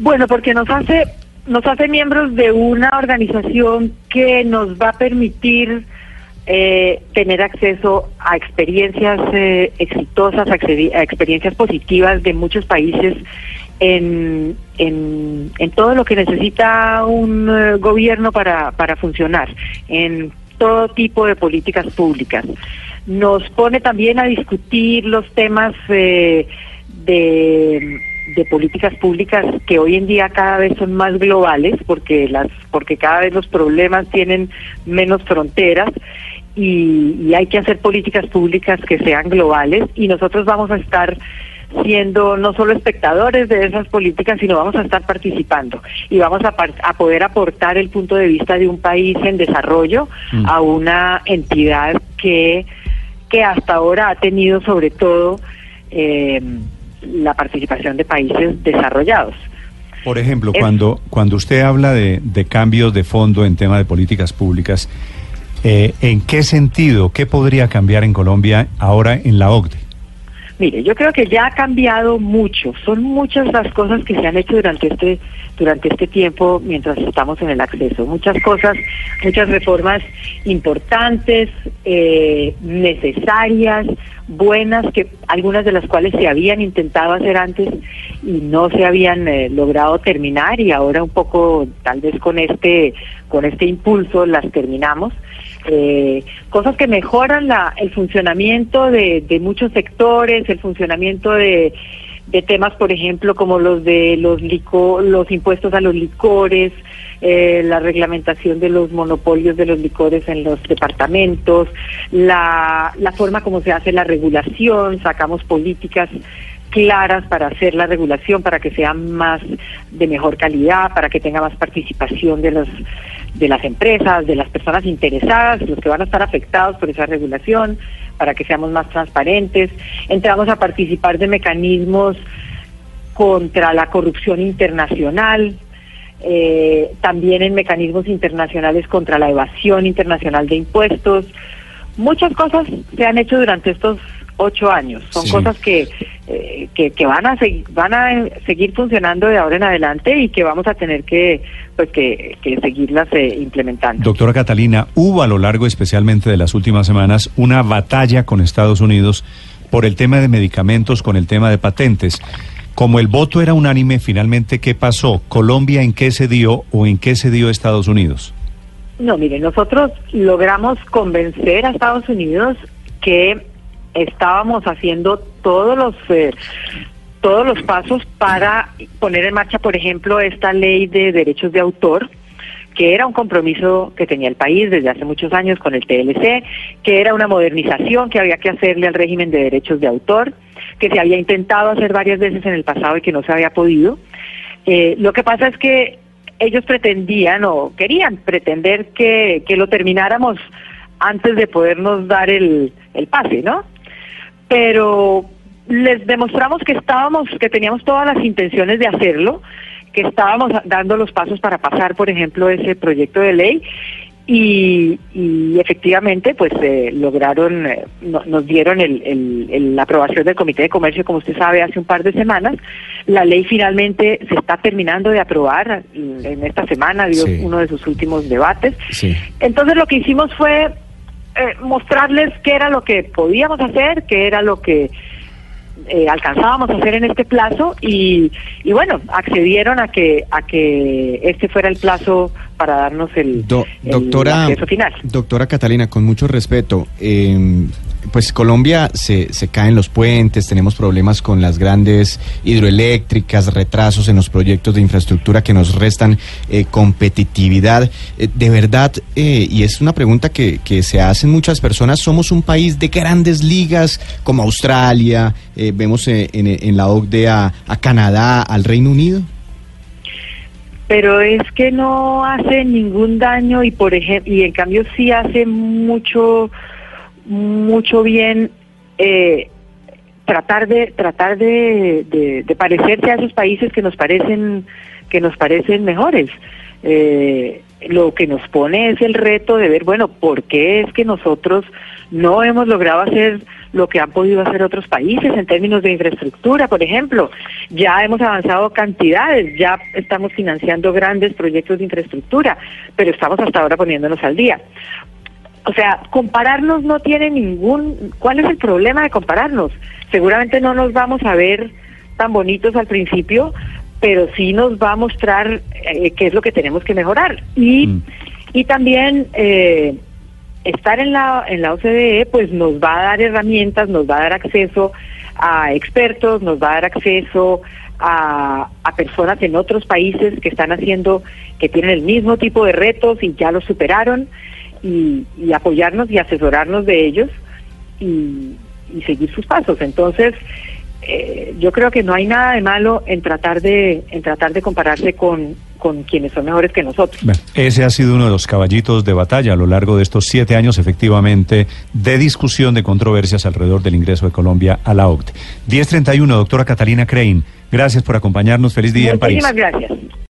Bueno, porque nos hace nos hace miembros de una organización que nos va a permitir eh, tener acceso a experiencias eh, exitosas, a, experiencias positivas de muchos países en, en, todo lo que necesita un eh, gobierno para, para funcionar, en todo tipo de políticas públicas. Nos pone también a discutir los temas de de políticas públicas que hoy en día cada vez son más globales porque las porque cada vez los problemas tienen menos fronteras y, hay que hacer políticas públicas que sean globales y nosotros vamos a estar siendo no solo espectadores de esas políticas, sino vamos a estar participando y vamos a, a poder aportar el punto de vista de un país en desarrollo mm. a una entidad que, que hasta ahora ha tenido sobre todo eh, la participación de países desarrollados. Por ejemplo, cuando, cuando usted habla de, de, cambios de fondo en tema de políticas públicas, eh, ¿en qué sentido, qué podría cambiar en Colombia ahora en la OCDE? Mire, yo creo que ya ha cambiado mucho. Son muchas las cosas que se han hecho durante este durante este tiempo mientras estamos en el acceso. Muchas cosas, muchas reformas importantes, eh, necesarias, buenas, que algunas de las cuales se habían intentado hacer antes y no se habían eh, logrado terminar y ahora un poco, tal vez con este con este impulso las terminamos. Eh, cosas que mejoran la, el funcionamiento de, muchos sectores, el funcionamiento de temas, por ejemplo, como los de los los impuestos a los licores, eh, la reglamentación de los monopolios de los licores en los departamentos, la, la forma como se hace la regulación, sacamos políticas claras para hacer la regulación, para que sea más de mejor calidad, para que tenga más participación de los de las empresas, de las personas interesadas, los que van a estar afectados por esa regulación, para que seamos más transparentes. Entramos a participar de mecanismos contra la corrupción internacional, eh, también en mecanismos internacionales contra la evasión internacional de impuestos. Muchas cosas se han hecho durante estos ocho años. Son cosas que, eh, que, que, van a van a seguir funcionando de ahora en adelante y que vamos a tener que pues que, que seguirlas eh, implementando. Doctora Catalina, hubo a lo largo especialmente de las últimas semanas una batalla con Estados Unidos por el tema de medicamentos, con el tema de patentes. Como el voto era unánime, finalmente, ¿qué pasó? ¿Colombia en qué se dio o en qué se dio Estados Unidos? No, mire, nosotros logramos convencer a Estados Unidos que estábamos haciendo todos los eh, todos los pasos para poner en marcha, por ejemplo, esta ley de derechos de autor, que era un compromiso que tenía el país desde hace muchos años con el TLC, que era una modernización que había que hacerle al régimen de derechos de autor, que se había intentado hacer varias veces en el pasado y que no se había podido. Eh, lo que pasa es que ellos pretendían o querían pretender que, lo termináramos antes de podernos dar el pase, ¿no? Pero les demostramos que estábamos, que teníamos todas las intenciones de hacerlo, que estábamos dando los pasos para pasar, por ejemplo, ese proyecto de ley y, efectivamente pues eh, lograron, eh, nos dieron el, la aprobación del Comité de Comercio, como usted sabe, hace un par de semanas. La ley finalmente se está terminando de aprobar en esta semana, dio uno de sus últimos debates. Entonces lo que hicimos fue eh, mostrarles qué era lo que podíamos hacer, qué era lo que eh, alcanzábamos a hacer en este plazo y, y, bueno, accedieron a que a que este fuera el plazo para darnos el, doctora, final. Doctora Catalina, con mucho respeto, eh, pues Colombia se, se caen los puentes, tenemos problemas con las grandes hidroeléctricas, retrasos en los proyectos de infraestructura que nos restan eh, competitividad. Eh, de verdad, eh, y es una pregunta que, que, se hacen muchas personas, somos un país de grandes ligas como Australia, vemos en, en, la OCDE a, a Canadá, al Reino Unido pero es que no hace ningún daño y por ejemplo y en cambio sí hace mucho mucho bien eh, tratar de tratar de, parecerse a esos países que nos parecen que nos parecen mejores. Eh, lo que nos pone es el reto de ver, bueno, ¿por qué es que nosotros no hemos logrado hacer lo que han podido hacer otros países en términos de infraestructura, por ejemplo? Ya hemos avanzado cantidades, ya estamos financiando grandes proyectos de infraestructura, pero estamos hasta ahora poniéndonos al día. O sea, compararnos no tiene ningún... ¿Cuál es el problema de compararnos? Seguramente no nos vamos a ver tan bonitos al principio, pero sí nos va a mostrar eh, qué es lo que tenemos que mejorar. Y, mm. y también eh, estar en la, en la OCDE pues nos va a dar herramientas, nos va a dar acceso a expertos, nos va a dar acceso a, a personas en otros países que están haciendo, que tienen el mismo tipo de retos y ya los superaron, y, y apoyarnos y asesorarnos de ellos y, y seguir sus pasos. Entonces, eh, yo creo que no hay nada de malo en tratar de en tratar de compararse con, con quienes son mejores que nosotros. ese ha sido uno de los caballitos de batalla a lo largo de estos siete años, efectivamente, de discusión, de controversias alrededor del ingreso de Colombia a la OCDE. 1031, doctora Catalina Crane, gracias por acompañarnos. Feliz día en París. Muchísimas gracias.